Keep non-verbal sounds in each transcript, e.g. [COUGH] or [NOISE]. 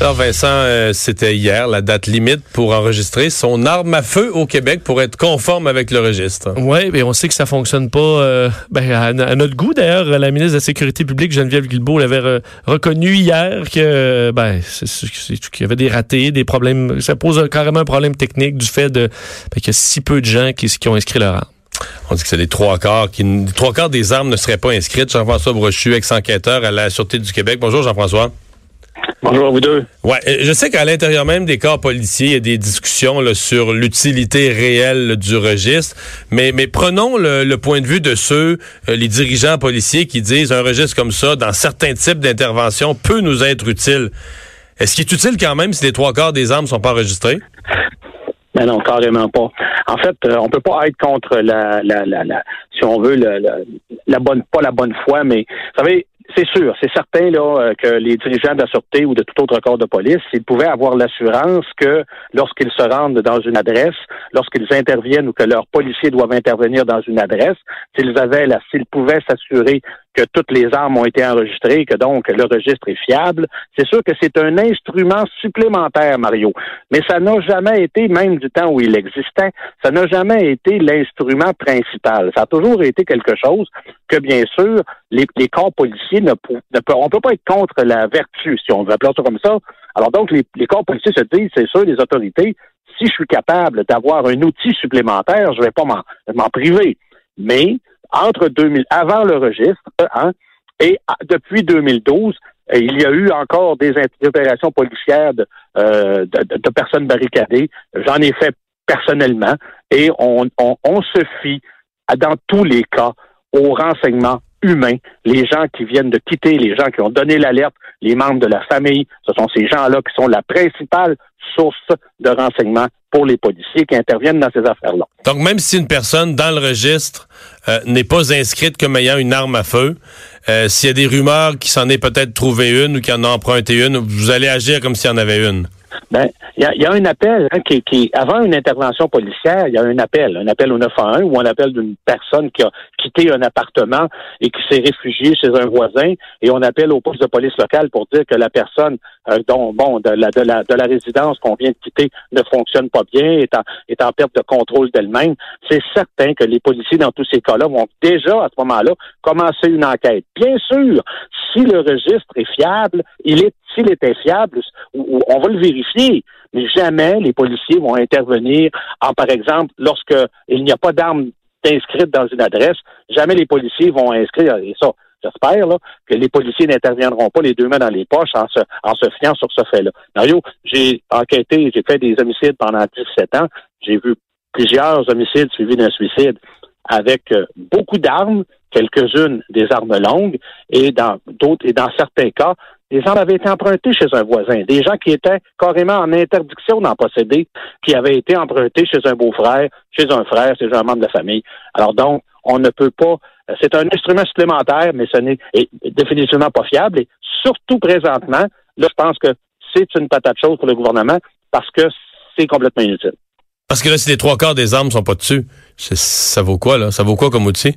Alors Vincent, euh, c'était hier la date limite pour enregistrer son arme à feu au Québec pour être conforme avec le registre. Oui, mais on sait que ça fonctionne pas euh, ben, à, à notre goût. D'ailleurs, la ministre de la Sécurité publique, Geneviève Guilbeault, l'avait re- reconnu hier que ben, qu'il y avait des ratés, des problèmes. Ça pose carrément un problème technique du fait de ben, qu'il y a si peu de gens qui, qui ont inscrit leur arme. On dit que c'est les trois quarts qui, les trois quarts des armes ne seraient pas inscrites. Jean-François Brochu, ex-enquêteur à la Sûreté du Québec. Bonjour Jean-François. Bonjour à vous deux. Ouais, euh, je sais qu'à l'intérieur même des corps policiers, il y a des discussions là, sur l'utilité réelle du registre, mais, mais prenons le, le point de vue de ceux, euh, les dirigeants policiers, qui disent un registre comme ça, dans certains types d'interventions, peut nous être utile. Est-ce qu'il est utile quand même si les trois quarts des armes sont pas enregistrées? Mais non, carrément pas. En fait, euh, on peut pas être contre la, la, la, la si on veut, la, la, la bonne, pas la bonne foi, mais vous savez, c'est sûr, c'est certain là euh, que les dirigeants de la sûreté ou de tout autre corps de police, ils pouvaient avoir l'assurance que lorsqu'ils se rendent dans une adresse, lorsqu'ils interviennent ou que leurs policiers doivent intervenir dans une adresse, s'ils avaient la, s'ils pouvaient s'assurer que toutes les armes ont été enregistrées, que donc le registre est fiable, c'est sûr que c'est un instrument supplémentaire, Mario. Mais ça n'a jamais été, même du temps où il existait, ça n'a jamais été l'instrument principal. Ça a toujours été quelque chose que, bien sûr, les, corps policiers ne, peuvent, on peut pas être contre la vertu, si on veut appeler ça comme ça. Alors donc, les, les corps policiers se disent, c'est sûr, les autorités, si je suis capable d'avoir un outil supplémentaire, je vais pas m'en priver. Mais, entre 2000, avant le registre, hein, et à- depuis 2012, euh, il y a eu encore des opérations policières de, euh, de, personnes barricadées. J'en ai fait personnellement et on, se fie, dans tous les cas, aux renseignements humains, les gens qui viennent de quitter, les gens qui ont donné l'alerte, les membres de la famille, ce sont ces gens-là qui sont la principale source de renseignements pour les policiers qui interviennent dans ces affaires-là. Donc, même si une personne dans le registre euh, n'est pas inscrite comme ayant une arme à feu, euh, s'il y a des rumeurs qui s'en est peut-être trouvé une ou qui en a emprunté une, vous allez agir comme s'il y en avait une. Ben, il y y a un appel hein, qui, qui, avant une intervention policière, il y a un appel, un appel au 911 ou un appel d'une personne qui a quitté un appartement et qui s'est réfugiée chez un voisin et on appelle au poste de police locale pour dire que la personne euh, dont bon de la de la de la résidence qu'on vient de quitter ne fonctionne pas bien, est en est en perte de contrôle d'elle-même. C'est certain que les policiers dans tous ces cas-là vont déjà à ce moment-là commencer une enquête. Bien sûr, si le registre est fiable, il est s'il était fiable, on va le vérifier, mais jamais les policiers vont intervenir en, par exemple, lorsque il n'y a pas d'armes inscrites dans une adresse, jamais les policiers vont inscrire, et ça, j'espère, là, que les policiers n'interviendront pas les deux mains dans les poches en se, en se fiant sur ce fait-là. Mario, j'ai enquêté, j'ai fait des homicides pendant 17 ans, j'ai vu plusieurs homicides suivis d'un suicide avec euh, beaucoup d'armes, quelques-unes des armes longues, et dans d'autres, et dans certains cas, les armes avaient été empruntées chez un voisin. Des gens qui étaient carrément en interdiction d'en posséder, qui avaient été empruntés chez un beau-frère, chez un frère, chez un membre de la famille. Alors donc, on ne peut pas. euh, C'est un instrument supplémentaire, mais ce n'est est définitivement pas fiable. Et surtout présentement, là, je pense que c'est une patate chaude pour le gouvernement parce que c'est complètement inutile. Parce que là, si les trois quarts des armes sont pas dessus, ça vaut quoi, là? Ça vaut quoi comme outil?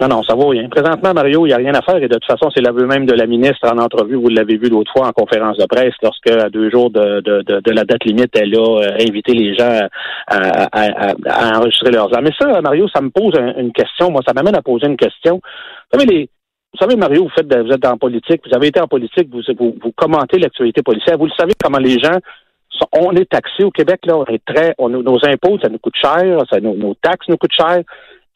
Non, non, ça vaut rien. Présentement, Mario, il n'y a rien à faire et de toute façon, c'est l'aveu même de la ministre en entrevue. Vous l'avez vu l'autre fois en conférence de presse lorsque, à deux jours de, de, de, de la date limite, elle a euh, invité les gens à, à, à- à enregistrer leurs armes. Mais ça, Mario, ça me pose un- une question. Moi, ça m'amène à poser une question. Vous savez, les, vous savez, Mario, vous, faites vous êtes en politique, vous avez été en politique, vous, vous, vous commentez l'actualité policière. Vous le savez comment les gens on est taxés au Québec, là, on est très, on, nos impôts, ça nous coûte cher, ça, nos taxes nous coûtent cher.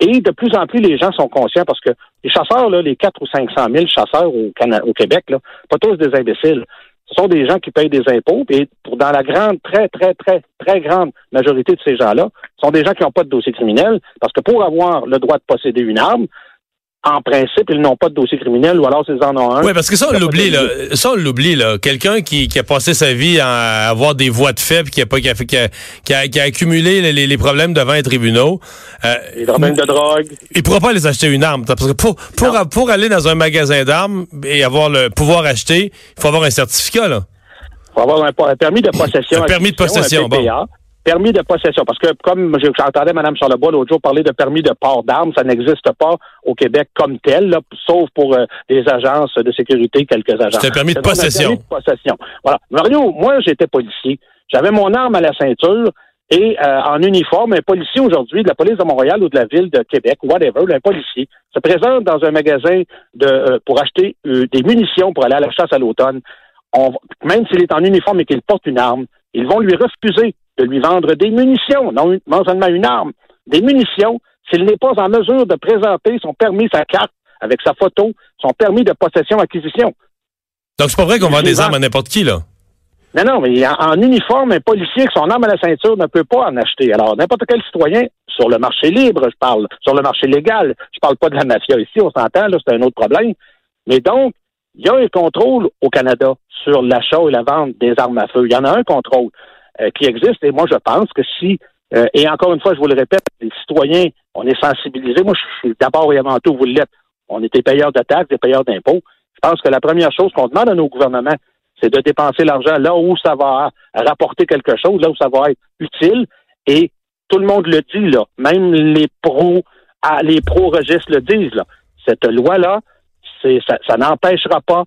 Et de plus en plus, les gens sont conscients parce que les chasseurs, là, les 4 ou 500 000 chasseurs au, Québec, là, pas tous des imbéciles. Ce sont des gens qui payent des impôts. Et dans la grande, très, très, très, très grande majorité de ces gens-là, ce sont des gens qui n'ont pas de dossier criminel. Parce que pour avoir le droit de posséder une arme, en principe, ils n'ont pas de dossier criminel ou alors s'ils en ont un. Oui, parce que ça, on l'oublie, là. Ça, on l'oublie, là. Quelqu'un qui, qui, a passé sa vie à avoir des voix de faible, qui a pas, qui a, qui a, qui a, qui a accumulé les, les, problèmes devant les tribunaux. Euh, les problèmes de drogue. Il pourra pas les acheter une arme. Parce que pour, pour, pour aller dans un magasin d'armes et avoir le pouvoir acheter, il faut avoir un certificat, là. Il faut avoir un, permis de possession. un permis de possession, bon. Permis de possession, parce que comme j'entendais Mme Charlebois l'autre jour parler de permis de port d'armes, ça n'existe pas au Québec comme tel, là, sauf pour euh, des agences de sécurité, quelques agences. C'est un permis de possession. permis de possession. Voilà. Mario, moi j'étais policier. J'avais mon arme à la ceinture et euh, en uniforme, un policier aujourd'hui de la police de Montréal ou de la ville de Québec, whatever, un policier se présente dans un magasin de euh, pour acheter des munitions pour aller à la chasse à l'automne. même s'il est en uniforme et qu'il porte une arme, ils vont lui refuser de lui vendre des munitions, non, seulement une arme, des munitions, s'il n'est pas en mesure de présenter son permis, sa carte, avec sa photo, son permis de possession-acquisition. Donc, c'est pas vrai qu'on vend des armes à n'importe qui, là? Non, non, mais en, uniforme, un policier avec son arme à la ceinture ne peut pas en acheter. Alors, n'importe quel citoyen, sur le marché libre, je parle, sur le marché légal, je parle pas de la mafia ici, on s'entend, là, c'est un autre problème. Mais donc, il y a un contrôle au Canada sur l'achat et la vente des armes à feu. Il y en a un contrôle. Euh, qui existe. Et moi, je pense que si, euh, et encore une fois, je vous le répète, les citoyens, on est sensibilisés. Moi, je suis d'abord et avant tout, vous l'êtes. On est des payeurs de taxes, des payeurs d'impôts. Je pense que la première chose qu'on demande à nos gouvernements, c'est de dépenser l'argent là où ça va rapporter quelque chose, là où ça va être utile. Et tout le monde le dit, là. Même les pros, les pro-registres le disent, là. Cette loi-là, c'est, ça, ça n'empêchera pas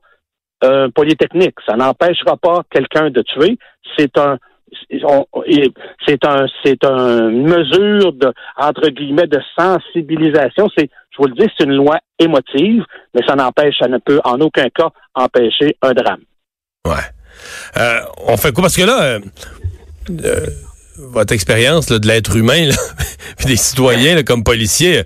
un polytechnique, ça n'empêchera pas quelqu'un de tuer. C'est un, c'est un, c'est une mesure de, entre guillemets, de sensibilisation. C'est, je vous le dis, c'est une loi émotive, mais ça n'empêche, ça ne peut en aucun cas empêcher un drame. Ouais. Euh, on fait quoi? Parce que là, euh, euh, votre expérience de l'être humain, [LAUGHS] des citoyens comme policiers,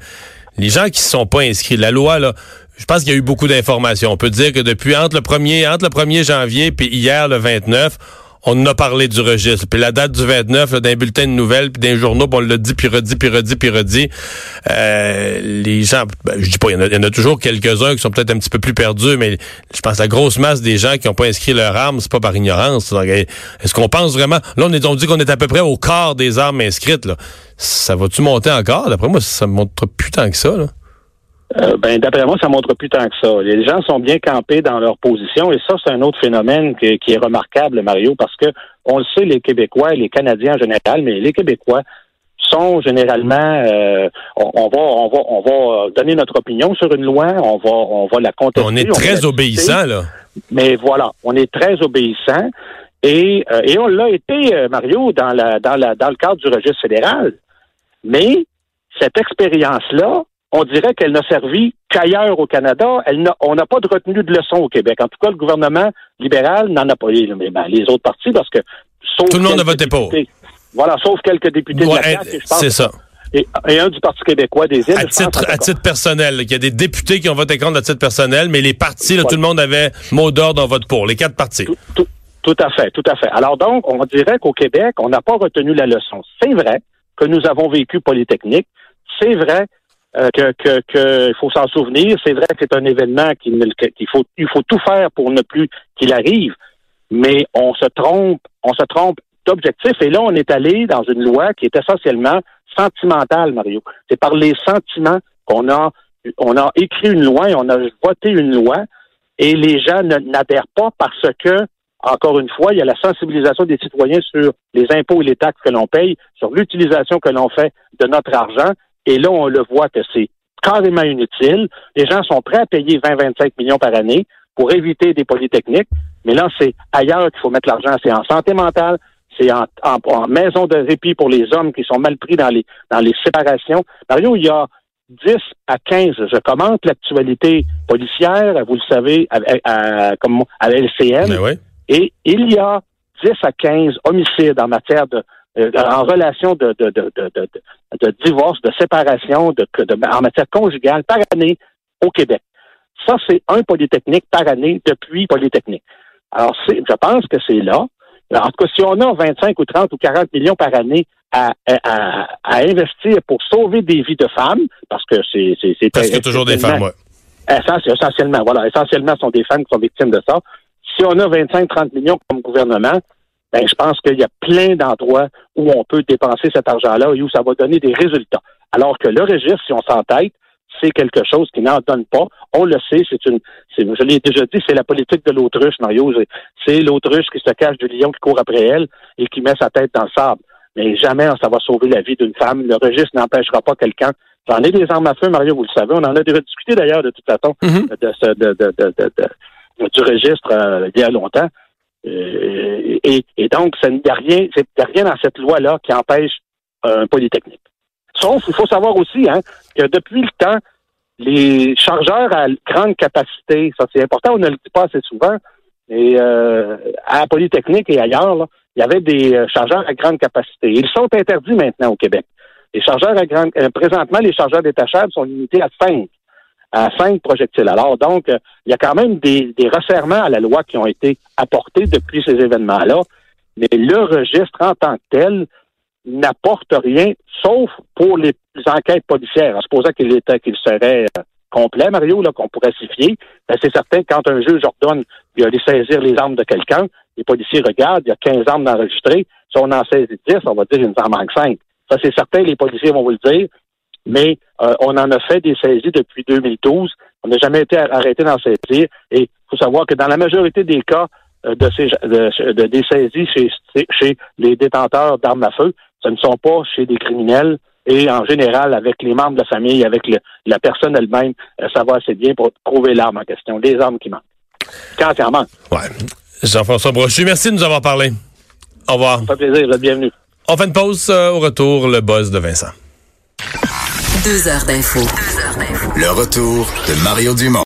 les gens qui ne sont pas inscrits, la loi, là, je pense qu'il y a eu beaucoup d'informations. On peut dire que depuis entre le 1er, entre le 1er janvier puis hier, le 29, on a parlé du registre. Puis la date du 29, d'un bulletin de nouvelles, puis d'un journaux, on l'a dit, puis redit, puis redit, puis redit. Euh, les gens, ben, je dis pas, il y, en a, toujours quelques-uns qui sont peut-être un petit peu plus perdus, mais je pense la grosse masse des gens qui n'ont pas inscrit leur arme, c'est pas par ignorance. Est-ce qu'on pense vraiment... Là, on, est, on dit qu'on est à peu près au quart des armes inscrites. Là. Ça va-tu monter encore? D'après moi, ça montre plus tant que ça. Là. Euh, ben, d'après moi, ça montre plus tant que ça. Les gens sont bien campés dans leur position et ça, c'est un autre phénomène qui, est remarquable, Mario, parce que on le sait, les Québécois et les Canadiens en général, mais les Québécois sont généralement, euh, on, va, on va, on va donner notre opinion sur une loi, on va, on va la contester. On est très obéissant là. Mais voilà, on est très obéissant et, euh, et on l'a été, Mario, dans la, dans la, dans le cadre du registre fédéral. Mais cette expérience-là, on dirait qu'elle n'a servi qu'ailleurs au Canada. Elle on n'a pas de retenue de leçon au Québec. En tout cas, le gouvernement libéral n'en a pas. Mais ben, les autres partis, parce que tout le monde ne votait pas. Voilà, sauf quelques députés de la C'est ça. Et, un du Parti québécois des îles. À titre, à titre personnel, il y a des députés qui ont voté contre à titre personnel, mais les partis, tout le monde avait mot d'ordre en vote pour, les quatre partis. tout, à fait, tout à fait. Alors donc, on dirait qu'au Québec, on n'a pas retenu la leçon. C'est vrai que nous avons vécu Polytechnique. C'est vrai euh, que, que, faut s'en souvenir. C'est vrai que c'est un événement qu'il faut il faut tout faire pour ne plus qu'il arrive, mais on se trompe, on se trompe d'objectif. Et là, on est allé dans une loi qui est essentiellement sentimentale, Mario. C'est par les sentiments qu'on a on a écrit une loi et on a voté une loi et les gens n'adhèrent pas parce que encore une fois, il y a la sensibilisation des citoyens sur les impôts et les taxes que l'on paye, sur l'utilisation que l'on fait de notre argent et là, on le voit que c'est carrément inutile. Les gens sont prêts à payer 20-25 millions par année pour éviter des polytechniques. Mais là, c'est ailleurs qu'il faut mettre l'argent. C'est en santé mentale, c'est en, maison de répit pour les hommes qui sont mal pris dans les, dans les séparations. Mario, il y a 10 à 15, je commente l'actualité policière, vous le savez, à, comme à LCN. Ben et il y a 10 à 15 homicides en matière de, euh, en relation de, de, de, de, divorce, de séparation, de, de, en matière conjugale par année au Québec. Ça, c'est un Polytechnique par année depuis Polytechnique. Alors, c'est, je pense que c'est là. En tout cas, si on a 25 ou 30 ou 40 millions par année à, à, à investir pour sauver des vies de femmes, parce que c'est... c'est, c'est Parce qu'il y a toujours des femmes, ouais. Essentiellement, voilà. Essentiellement, ce sont des femmes qui sont victimes de ça. Si on a 25-30 millions comme gouvernement, ben, je pense qu'il y a plein d'endroits où on peut dépenser cet argent-là et où ça va donner des résultats. Alors que le registre, si on s'entête, c'est quelque chose qui n'en donne pas. On le sait, c'est une, je l'ai déjà dit, c'est la politique de l'autruche, Mario. C'est l'autruche qui se cache du lion qui court après elle et qui met sa tête dans le sable. Mais jamais ça va sauver la vie d'une femme. Le registre n'empêchera pas quelqu'un. J'en ai des armes à feu, Mario, vous le savez. On en a déjà discuté d'ailleurs de toute façon Mm-hmm. de, ce, de, de, de, de, du registre euh, il y a longtemps. Euh, et, et, donc, il n'y a rien, c'est rien dans cette loi-là qui empêche un polytechnique. Sauf, il faut savoir aussi hein, que depuis le temps, les chargeurs à grande capacité, ça c'est important, on ne le dit pas assez souvent, et euh, à Polytechnique et ailleurs, là, il y avait des euh, chargeurs à grande capacité. Ils sont interdits maintenant au Québec. Les chargeurs à grande euh, présentement, les chargeurs détachables sont limités à cinq à cinq projectiles. Alors, donc, euh, il y a quand même des, des resserrements à la loi qui ont été apportés depuis ces événements-là, mais le registre en tant que tel n'apporte rien, sauf pour les enquêtes policières. En supposant qu'il était qu'il serait euh, complet, Mario, là, qu'on pourrait s'y fier, ben, c'est certain quand un juge ordonne d'aller saisir les armes de quelqu'un, les policiers regardent, il y a 15 armes d'enregistrées. Si on en saisit 10, on va dire qu'il nous en manque 5. Ça, c'est certain, les policiers vont vous le dire mais euh, on en a fait des saisies depuis 2012. On n'a jamais été arrêté d'en saisir. Et il faut savoir que dans la majorité des cas euh, de, ces, de, de, des saisies chez, chez les détenteurs d'armes à feu, ce ne sont pas chez des criminels. Et en général, avec les membres de la famille, avec le, la personne elle-même, euh, ça va assez bien pour trouver l'arme en question, des armes qui manquent. Quand il en manque. Ouais. Jean-François Brochu, merci de nous avoir parlé. Au revoir. Ça fait plaisir, vous êtes bienvenue. On fait une pause euh, au retour, le buzz de Vincent. Deux heures d'info. Le retour de Mario Dumont.